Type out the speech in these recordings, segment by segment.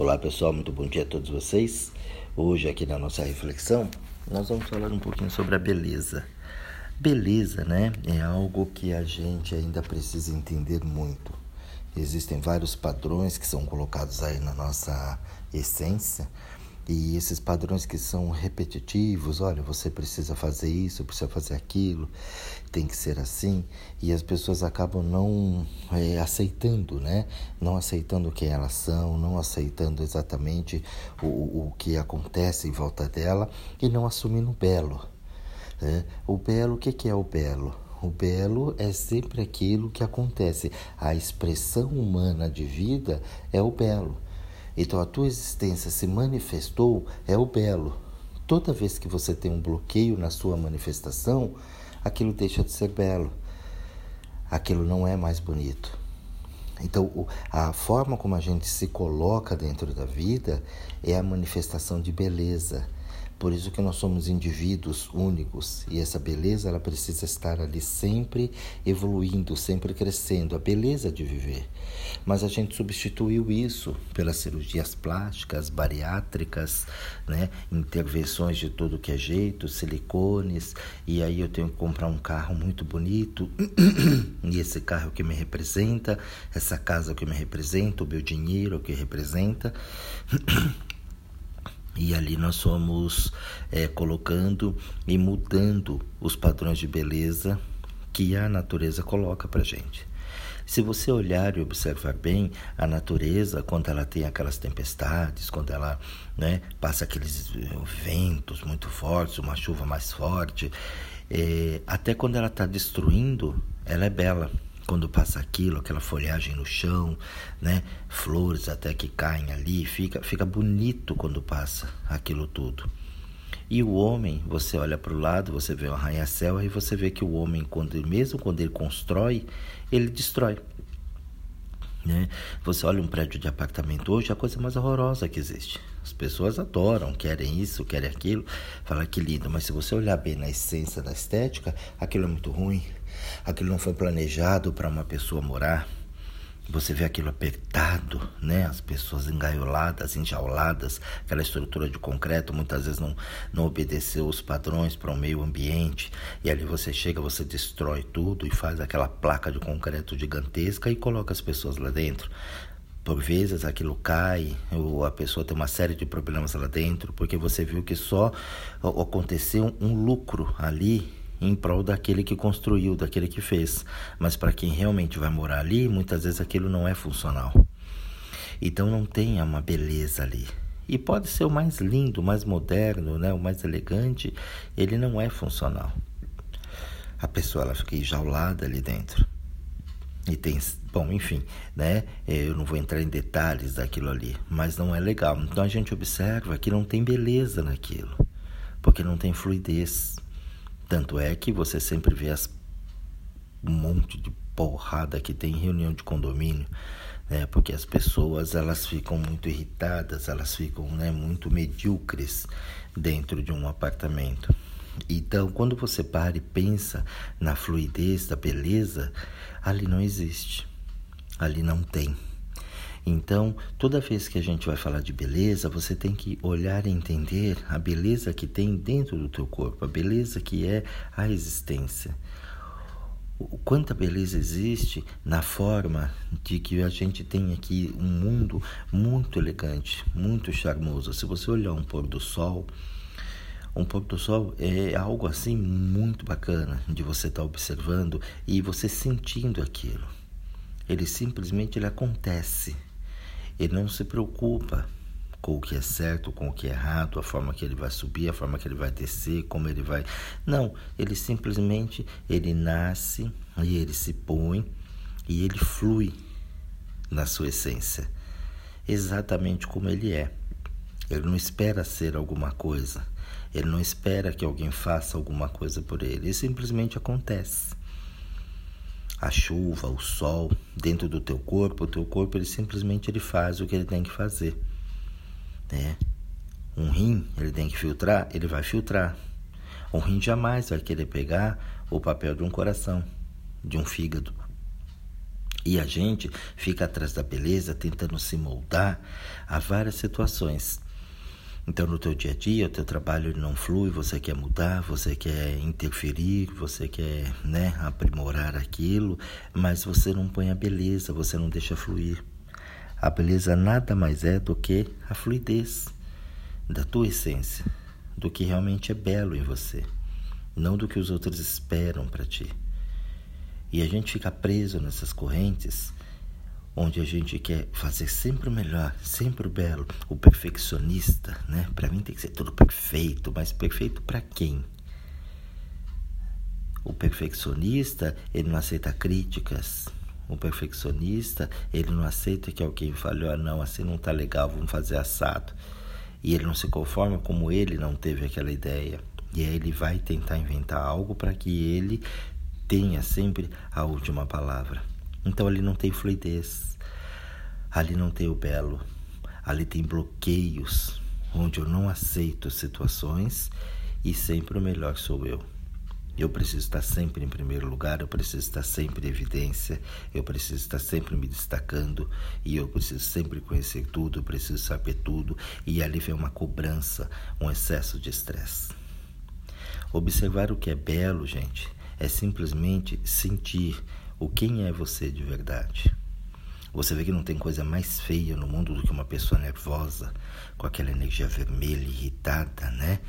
Olá pessoal, muito bom dia a todos vocês. Hoje, aqui na nossa reflexão, nós vamos falar um pouquinho sobre a beleza. Beleza, né? É algo que a gente ainda precisa entender muito. Existem vários padrões que são colocados aí na nossa essência e esses padrões que são repetitivos, olha, você precisa fazer isso, precisa fazer aquilo, tem que ser assim, e as pessoas acabam não é, aceitando, né? Não aceitando quem elas são, não aceitando exatamente o, o que acontece em volta dela e não assumindo o belo. Né? O belo, o que, que é o belo? O belo é sempre aquilo que acontece. A expressão humana de vida é o belo. Então a tua existência se manifestou é o belo. Toda vez que você tem um bloqueio na sua manifestação, aquilo deixa de ser belo. Aquilo não é mais bonito. Então, a forma como a gente se coloca dentro da vida é a manifestação de beleza. Por isso que nós somos indivíduos únicos e essa beleza ela precisa estar ali sempre evoluindo, sempre crescendo, a beleza de viver. Mas a gente substituiu isso pelas cirurgias plásticas, bariátricas, né? intervenções de todo que é jeito, silicones, e aí eu tenho que comprar um carro muito bonito, e esse carro que me representa, essa casa que me representa, o meu dinheiro o que representa. E ali nós somos é, colocando e mudando os padrões de beleza que a natureza coloca para gente. Se você olhar e observar bem a natureza, quando ela tem aquelas tempestades, quando ela né, passa aqueles eh, ventos muito fortes, uma chuva mais forte, é, até quando ela está destruindo, ela é bela quando passa aquilo, aquela folhagem no chão, né? Flores até que caem ali, fica, fica bonito quando passa aquilo tudo. E o homem, você olha para o lado, você vê um arranha-céu, e você vê que o homem, quando, mesmo quando ele constrói, ele destrói. Né? Você olha um prédio de apartamento hoje, é a coisa mais horrorosa que existe. As pessoas adoram, querem isso, querem aquilo, fala que lindo, mas se você olhar bem na essência da estética, aquilo é muito ruim, aquilo não foi planejado para uma pessoa morar. Você vê aquilo apertado, né? As pessoas engaioladas, enjauladas, aquela estrutura de concreto muitas vezes não, não obedeceu os padrões para o meio ambiente. E ali você chega, você destrói tudo e faz aquela placa de concreto gigantesca e coloca as pessoas lá dentro. Por vezes aquilo cai, ou a pessoa tem uma série de problemas lá dentro, porque você viu que só aconteceu um lucro ali em prol daquele que construiu, daquele que fez. Mas para quem realmente vai morar ali, muitas vezes aquilo não é funcional. Então não tem uma beleza ali. E pode ser o mais lindo, o mais moderno, né, o mais elegante, ele não é funcional. A pessoa ela fica enjaulada ali dentro. E tem, bom, enfim, né? Eu não vou entrar em detalhes daquilo ali, mas não é legal. Então a gente observa que não tem beleza naquilo, porque não tem fluidez. Tanto é que você sempre vê as, um monte de porrada que tem em reunião de condomínio, né? Porque as pessoas elas ficam muito irritadas, elas ficam né, muito medíocres dentro de um apartamento. Então, quando você para e pensa na fluidez da beleza, ali não existe, ali não tem. Então, toda vez que a gente vai falar de beleza, você tem que olhar e entender a beleza que tem dentro do teu corpo, a beleza que é a existência. O quanta beleza existe na forma de que a gente tem aqui um mundo muito elegante, muito charmoso. Se você olhar um pôr do sol, um pôr do sol é algo assim muito bacana de você estar tá observando e você sentindo aquilo. Ele simplesmente ele acontece ele não se preocupa com o que é certo, com o que é errado, a forma que ele vai subir, a forma que ele vai descer, como ele vai. Não, ele simplesmente ele nasce e ele se põe e ele flui na sua essência, exatamente como ele é. Ele não espera ser alguma coisa. Ele não espera que alguém faça alguma coisa por ele. Ele simplesmente acontece a chuva, o sol dentro do teu corpo, o teu corpo ele simplesmente ele faz o que ele tem que fazer, né? Um rim, ele tem que filtrar, ele vai filtrar. Um rim jamais vai querer pegar o papel de um coração, de um fígado. E a gente fica atrás da beleza tentando se moldar a várias situações. Então, no teu dia a dia, o teu trabalho não flui, você quer mudar, você quer interferir, você quer né, aprimorar aquilo, mas você não põe a beleza, você não deixa fluir. A beleza nada mais é do que a fluidez da tua essência, do que realmente é belo em você, não do que os outros esperam para ti. E a gente fica preso nessas correntes onde a gente quer fazer sempre o melhor, sempre o belo, o perfeccionista, né? Para mim tem que ser tudo perfeito, mas perfeito para quem? O perfeccionista, ele não aceita críticas. O perfeccionista, ele não aceita que alguém fale, ah, não, assim não tá legal, vamos fazer assado. E ele não se conforma como ele não teve aquela ideia. E aí ele vai tentar inventar algo para que ele tenha sempre a última palavra. Então ali não tem fluidez, ali não tem o belo, ali tem bloqueios, onde eu não aceito situações e sempre o melhor sou eu. Eu preciso estar sempre em primeiro lugar, eu preciso estar sempre em evidência, eu preciso estar sempre me destacando e eu preciso sempre conhecer tudo, eu preciso saber tudo e ali vem uma cobrança, um excesso de estresse. Observar o que é belo, gente, é simplesmente sentir o quem é você de verdade. Você vê que não tem coisa mais feia no mundo do que uma pessoa nervosa, com aquela energia vermelha, irritada, né?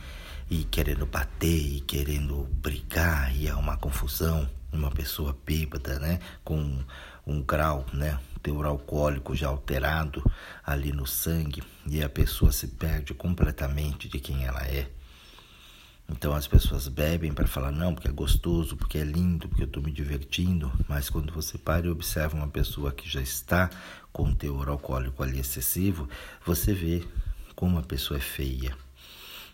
E querendo bater, e querendo brigar, e arrumar confusão. Uma pessoa bêbada, né? Com um grau, né? Teor alcoólico já alterado ali no sangue, e a pessoa se perde completamente de quem ela é. Então as pessoas bebem para falar não, porque é gostoso, porque é lindo, porque eu estou me divertindo, mas quando você para e observa uma pessoa que já está com teor alcoólico ali excessivo, você vê como a pessoa é feia.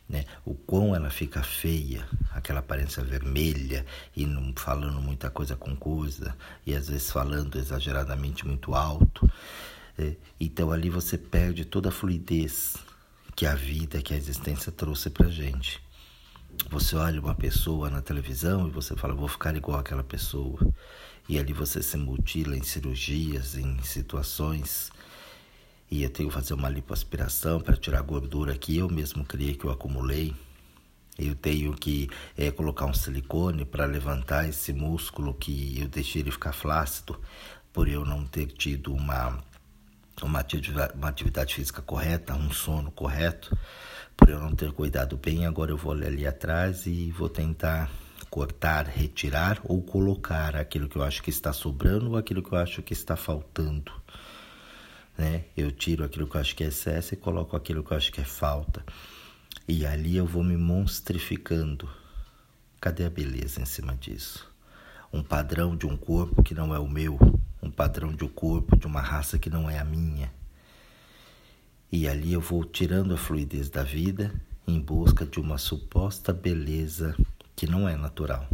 Né? O quão ela fica feia, aquela aparência vermelha e não falando muita coisa com coisa, e às vezes falando exageradamente muito alto. É, então ali você perde toda a fluidez que a vida, que a existência trouxe para gente. Você olha uma pessoa na televisão e você fala, vou ficar igual aquela pessoa. E ali você se mutila em cirurgias, em situações. E eu tenho que fazer uma lipoaspiração para tirar a gordura que eu mesmo criei, que eu acumulei. Eu tenho que é, colocar um silicone para levantar esse músculo que eu deixei ele ficar flácido, por eu não ter tido uma, uma, atividade, uma atividade física correta, um sono correto por eu não ter cuidado bem, agora eu vou ali atrás e vou tentar cortar, retirar ou colocar aquilo que eu acho que está sobrando ou aquilo que eu acho que está faltando. Né? Eu tiro aquilo que eu acho que é excesso e coloco aquilo que eu acho que é falta. E ali eu vou me monstrificando. Cadê a beleza em cima disso? Um padrão de um corpo que não é o meu, um padrão de corpo de uma raça que não é a minha. E ali eu vou tirando a fluidez da vida em busca de uma suposta beleza que não é natural.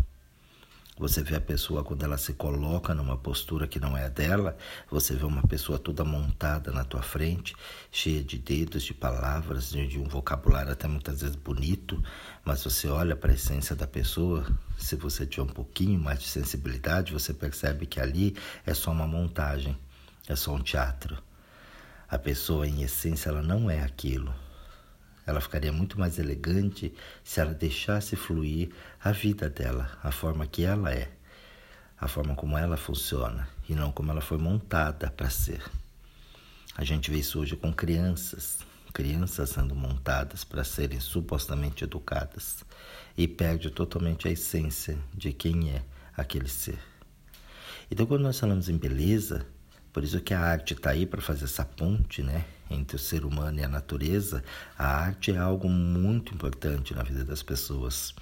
Você vê a pessoa quando ela se coloca numa postura que não é a dela, você vê uma pessoa toda montada na tua frente, cheia de dedos, de palavras, de um vocabulário até muitas vezes bonito, mas você olha para a essência da pessoa, se você tiver um pouquinho mais de sensibilidade, você percebe que ali é só uma montagem, é só um teatro. A pessoa, em essência, ela não é aquilo. Ela ficaria muito mais elegante se ela deixasse fluir a vida dela, a forma que ela é, a forma como ela funciona e não como ela foi montada para ser. A gente vê isso hoje com crianças, crianças sendo montadas para serem supostamente educadas e perde totalmente a essência de quem é aquele ser. Então, quando nós falamos em beleza, por isso que a arte está aí para fazer essa ponte, né, entre o ser humano e a natureza. A arte é algo muito importante na vida das pessoas.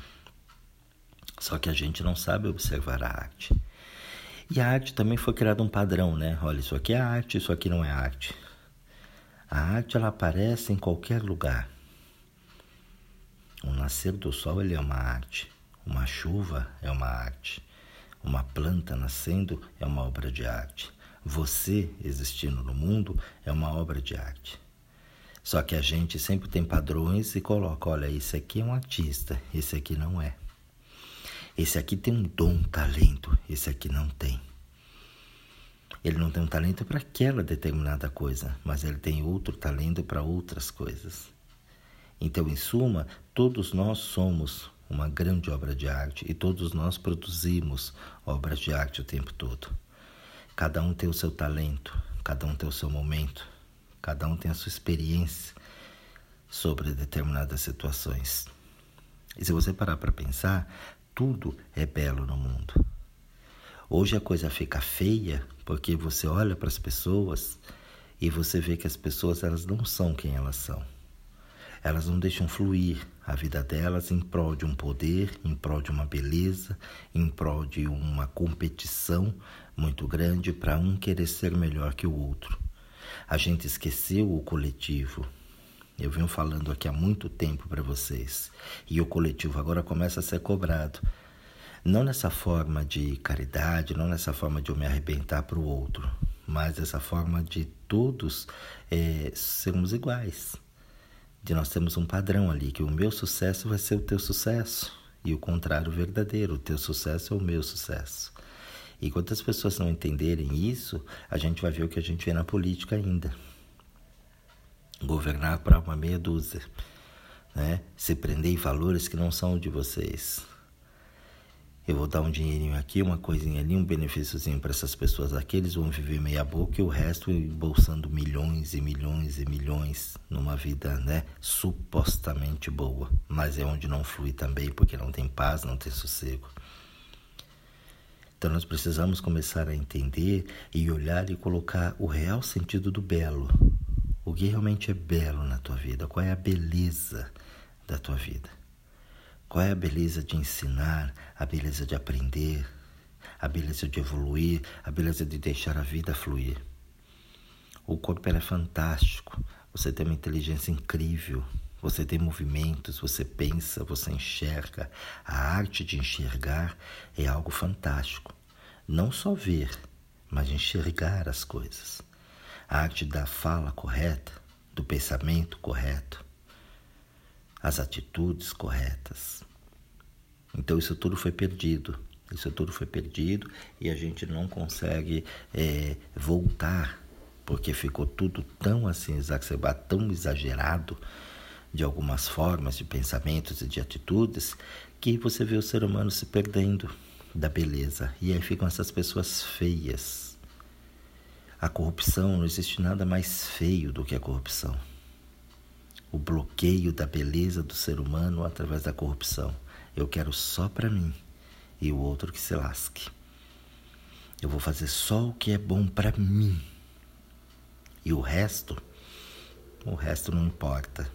Só que a gente não sabe observar a arte. E a arte também foi criado um padrão, né? Olha, isso aqui é arte, isso aqui não é arte. A arte ela aparece em qualquer lugar. O nascer do sol ele é uma arte. Uma chuva é uma arte. Uma planta nascendo é uma obra de arte. Você existindo no mundo é uma obra de arte. Só que a gente sempre tem padrões e coloca: olha, esse aqui é um artista, esse aqui não é. Esse aqui tem um dom, talento, esse aqui não tem. Ele não tem um talento para aquela determinada coisa, mas ele tem outro talento para outras coisas. Então, em suma, todos nós somos uma grande obra de arte e todos nós produzimos obras de arte o tempo todo. Cada um tem o seu talento, cada um tem o seu momento, cada um tem a sua experiência sobre determinadas situações. E se você parar para pensar, tudo é belo no mundo. Hoje a coisa fica feia porque você olha para as pessoas e você vê que as pessoas elas não são quem elas são. Elas não deixam fluir a vida delas em prol de um poder, em prol de uma beleza, em prol de uma competição muito grande para um querer ser melhor que o outro. A gente esqueceu o coletivo. Eu venho falando aqui há muito tempo para vocês. E o coletivo agora começa a ser cobrado. Não nessa forma de caridade, não nessa forma de eu me arrebentar para o outro, mas essa forma de todos é, sermos iguais. De nós temos um padrão ali, que o meu sucesso vai ser o teu sucesso. E o contrário verdadeiro, o teu sucesso é o meu sucesso. E quando as pessoas não entenderem isso, a gente vai ver o que a gente vê na política ainda. Governar para uma meia dúzia, né? Se prender em valores que não são de vocês. Eu vou dar um dinheirinho aqui, uma coisinha ali, um benefíciozinho para essas pessoas aqui, eles vão viver meia boca e o resto embolsando milhões e milhões e milhões numa vida, né, supostamente boa, mas é onde não flui também, porque não tem paz, não tem sossego. Então nós precisamos começar a entender e olhar e colocar o real sentido do belo. O que realmente é belo na tua vida? Qual é a beleza da tua vida? Qual é a beleza de ensinar, a beleza de aprender, a beleza de evoluir, a beleza de deixar a vida fluir? O corpo é fantástico, você tem uma inteligência incrível, você tem movimentos, você pensa, você enxerga. A arte de enxergar é algo fantástico. Não só ver, mas enxergar as coisas. A arte da fala correta, do pensamento correto, as atitudes corretas. Então isso tudo foi perdido. Isso tudo foi perdido e a gente não consegue é, voltar porque ficou tudo tão assim exacerbado, tão exagerado de algumas formas de pensamentos e de atitudes que você vê o ser humano se perdendo da beleza e aí ficam essas pessoas feias. A corrupção não existe nada mais feio do que a corrupção o bloqueio da beleza do ser humano através da corrupção. Eu quero só para mim e o outro que se lasque. Eu vou fazer só o que é bom para mim. E o resto, o resto não importa.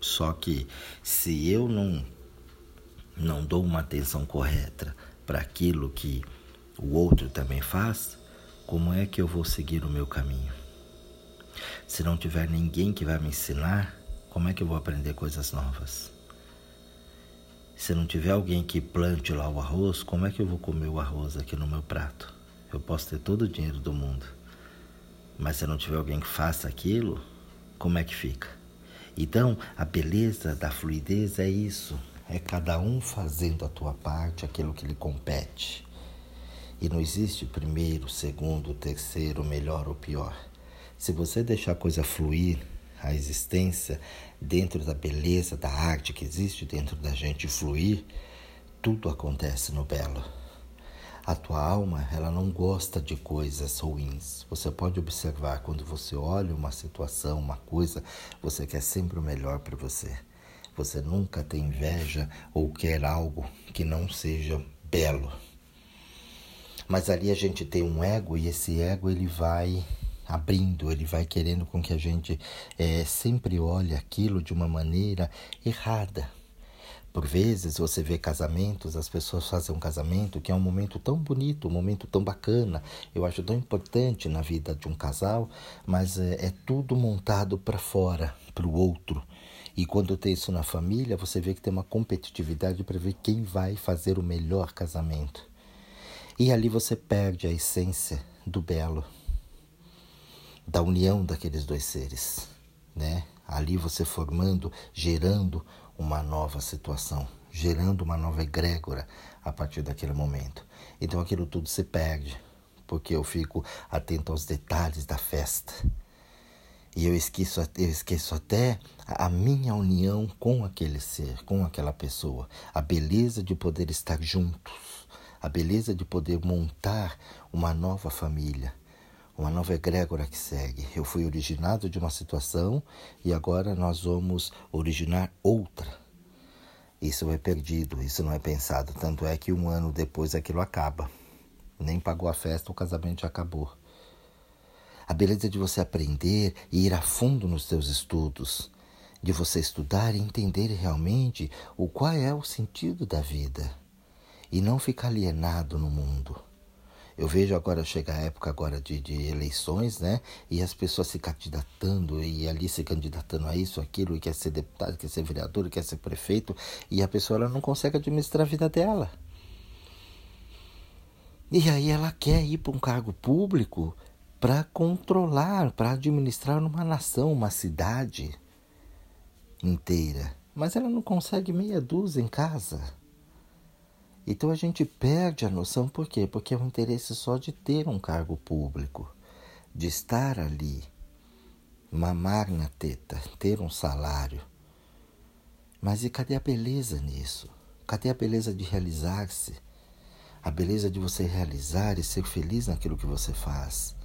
Só que se eu não não dou uma atenção correta para aquilo que o outro também faz, como é que eu vou seguir o meu caminho? Se não tiver ninguém que vai me ensinar, como é que eu vou aprender coisas novas? Se não tiver alguém que plante lá o arroz, como é que eu vou comer o arroz aqui no meu prato? Eu posso ter todo o dinheiro do mundo, mas se não tiver alguém que faça aquilo, como é que fica? Então, a beleza da fluidez é isso, é cada um fazendo a tua parte, aquilo que lhe compete. E não existe primeiro, segundo, terceiro, melhor ou pior. Se você deixar a coisa fluir, a existência dentro da beleza da arte que existe dentro da gente fluir, tudo acontece no belo. A tua alma, ela não gosta de coisas ruins. Você pode observar quando você olha uma situação, uma coisa, você quer sempre o melhor para você. Você nunca tem inveja ou quer algo que não seja belo. Mas ali a gente tem um ego e esse ego ele vai abrindo, ele vai querendo com que a gente é, sempre olhe aquilo de uma maneira errada. Por vezes você vê casamentos, as pessoas fazem um casamento que é um momento tão bonito, um momento tão bacana, eu acho tão importante na vida de um casal, mas é, é tudo montado para fora, para o outro. E quando tem isso na família, você vê que tem uma competitividade para ver quem vai fazer o melhor casamento. E ali você perde a essência do belo da união daqueles dois seres, né? Ali você formando, gerando uma nova situação, gerando uma nova egrégora a partir daquele momento. Então aquilo tudo se perde, porque eu fico atento aos detalhes da festa. E eu esqueço, eu esqueço até a minha união com aquele ser, com aquela pessoa. A beleza de poder estar juntos, a beleza de poder montar uma nova família, uma nova egrégora que segue. Eu fui originado de uma situação e agora nós vamos originar outra. Isso é perdido, isso não é pensado. Tanto é que um ano depois aquilo acaba. Nem pagou a festa, o casamento acabou a beleza de você aprender e ir a fundo nos seus estudos, de você estudar e entender realmente o qual é o sentido da vida e não ficar alienado no mundo. Eu vejo agora chegar a época agora de, de, eleições, né? E as pessoas se candidatando e ali se candidatando a isso, aquilo, e quer ser deputado, quer ser vereador, quer ser prefeito, e a pessoa ela não consegue administrar a vida dela. E aí ela quer ir para um cargo público para controlar, para administrar uma nação, uma cidade inteira. Mas ela não consegue meia dúzia em casa. Então a gente perde a noção, por quê? Porque é o interesse só de ter um cargo público, de estar ali, mamar na teta, ter um salário. Mas e cadê a beleza nisso? Cadê a beleza de realizar-se? A beleza de você realizar e ser feliz naquilo que você faz?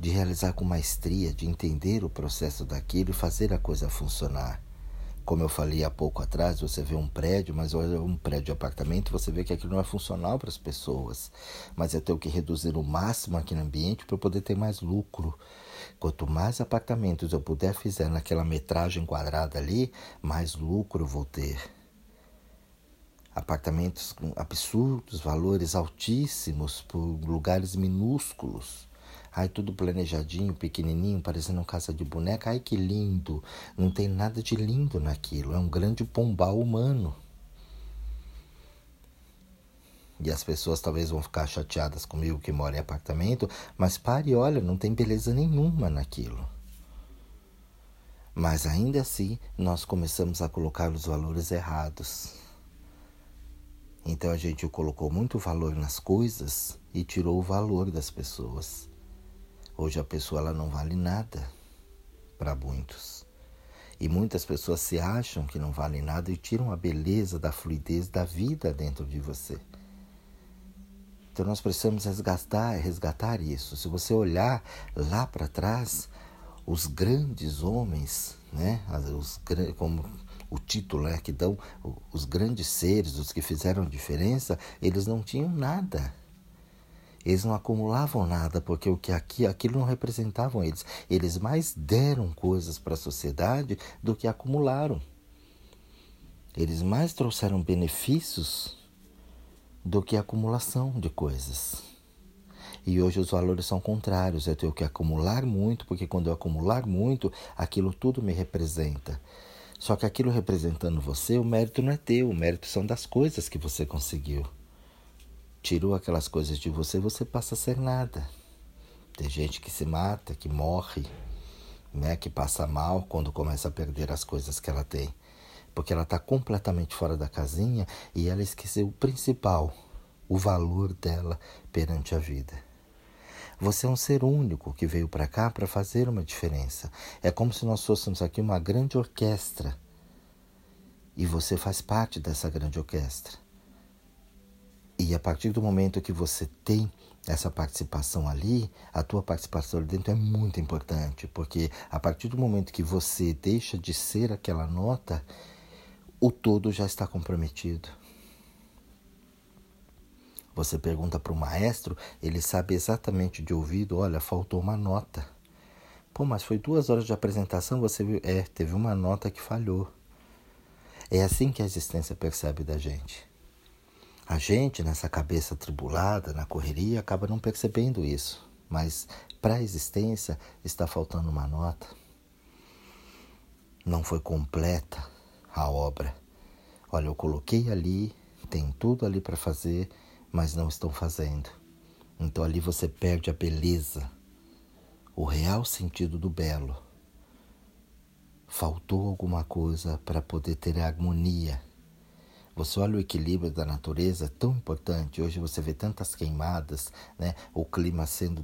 de realizar com maestria, de entender o processo daquilo e fazer a coisa funcionar. Como eu falei há pouco atrás, você vê um prédio, mas olha um prédio de apartamento, você vê que aquilo não é funcional para as pessoas. Mas eu tenho que reduzir o máximo aqui no ambiente para poder ter mais lucro. Quanto mais apartamentos eu puder fazer naquela metragem quadrada ali, mais lucro eu vou ter. Apartamentos com absurdos, valores altíssimos por lugares minúsculos. Ai, tudo planejadinho, pequenininho, parecendo uma casa de boneca. Ai, que lindo. Não tem nada de lindo naquilo. É um grande pombal humano. E as pessoas talvez vão ficar chateadas comigo que mora em apartamento, mas pare e olha, não tem beleza nenhuma naquilo. Mas ainda assim, nós começamos a colocar os valores errados. Então a gente colocou muito valor nas coisas e tirou o valor das pessoas. Hoje a pessoa ela não vale nada para muitos. E muitas pessoas se acham que não valem nada e tiram a beleza da fluidez da vida dentro de você. Então nós precisamos resgatar, resgatar isso. Se você olhar lá para trás, os grandes homens, né, os, como o título é que dão os grandes seres, os que fizeram diferença, eles não tinham nada. Eles não acumulavam nada, porque o que aqui, aquilo não representavam eles. Eles mais deram coisas para a sociedade do que acumularam. Eles mais trouxeram benefícios do que acumulação de coisas. E hoje os valores são contrários. Eu tenho que acumular muito, porque quando eu acumular muito, aquilo tudo me representa. Só que aquilo representando você, o mérito não é teu, o mérito são das coisas que você conseguiu tirou aquelas coisas de você, você passa a ser nada. Tem gente que se mata, que morre, né, que passa mal quando começa a perder as coisas que ela tem, porque ela está completamente fora da casinha e ela esqueceu o principal, o valor dela perante a vida. Você é um ser único que veio para cá para fazer uma diferença. É como se nós fôssemos aqui uma grande orquestra. E você faz parte dessa grande orquestra. E a partir do momento que você tem essa participação ali, a tua participação ali dentro é muito importante, porque a partir do momento que você deixa de ser aquela nota, o todo já está comprometido. Você pergunta para o maestro, ele sabe exatamente de ouvido, olha, faltou uma nota. Pô, mas foi duas horas de apresentação, você viu? É, teve uma nota que falhou. É assim que a existência percebe da gente. A gente, nessa cabeça tribulada, na correria, acaba não percebendo isso. Mas para a existência está faltando uma nota. Não foi completa a obra. Olha, eu coloquei ali, tem tudo ali para fazer, mas não estão fazendo. Então ali você perde a beleza, o real sentido do belo. Faltou alguma coisa para poder ter a harmonia Você olha o equilíbrio da natureza, é tão importante. Hoje você vê tantas queimadas, né? o clima sendo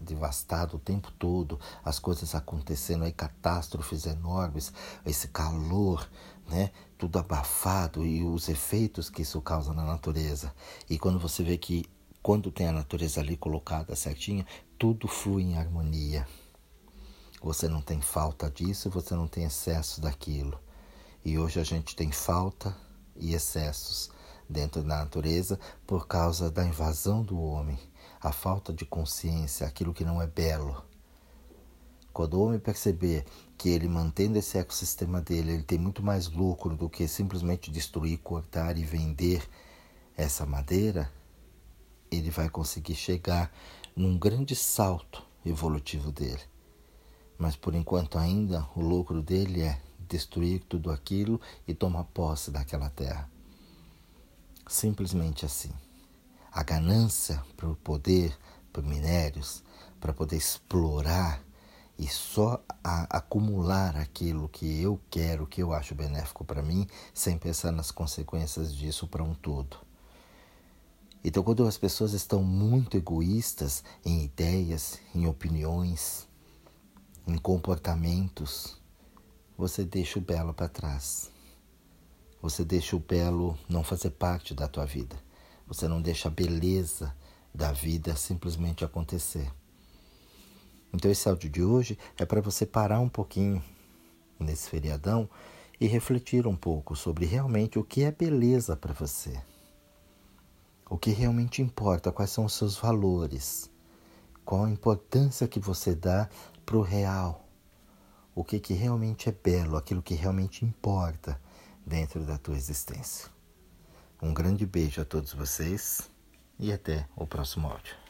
devastado o tempo todo, as coisas acontecendo aí, catástrofes enormes, esse calor, né? tudo abafado e os efeitos que isso causa na natureza. E quando você vê que quando tem a natureza ali colocada certinha, tudo flui em harmonia. Você não tem falta disso, você não tem excesso daquilo. E hoje a gente tem falta e excessos dentro da natureza por causa da invasão do homem, a falta de consciência, aquilo que não é belo. Quando o homem perceber que ele mantendo esse ecossistema dele, ele tem muito mais lucro do que simplesmente destruir, cortar e vender essa madeira, ele vai conseguir chegar num grande salto evolutivo dele. Mas por enquanto ainda o lucro dele é destruir tudo aquilo e tomar posse daquela terra. Simplesmente assim. A ganância por poder, por minérios, para poder explorar e só acumular aquilo que eu quero, que eu acho benéfico para mim, sem pensar nas consequências disso para um todo. Então, quando as pessoas estão muito egoístas em ideias, em opiniões, em comportamentos, você deixa o belo para trás. Você deixa o belo não fazer parte da tua vida. Você não deixa a beleza da vida simplesmente acontecer. Então esse áudio de hoje é para você parar um pouquinho nesse feriadão e refletir um pouco sobre realmente o que é beleza para você. O que realmente importa, quais são os seus valores, qual a importância que você dá para o real o que, que realmente é belo, aquilo que realmente importa dentro da tua existência. Um grande beijo a todos vocês e até o próximo áudio.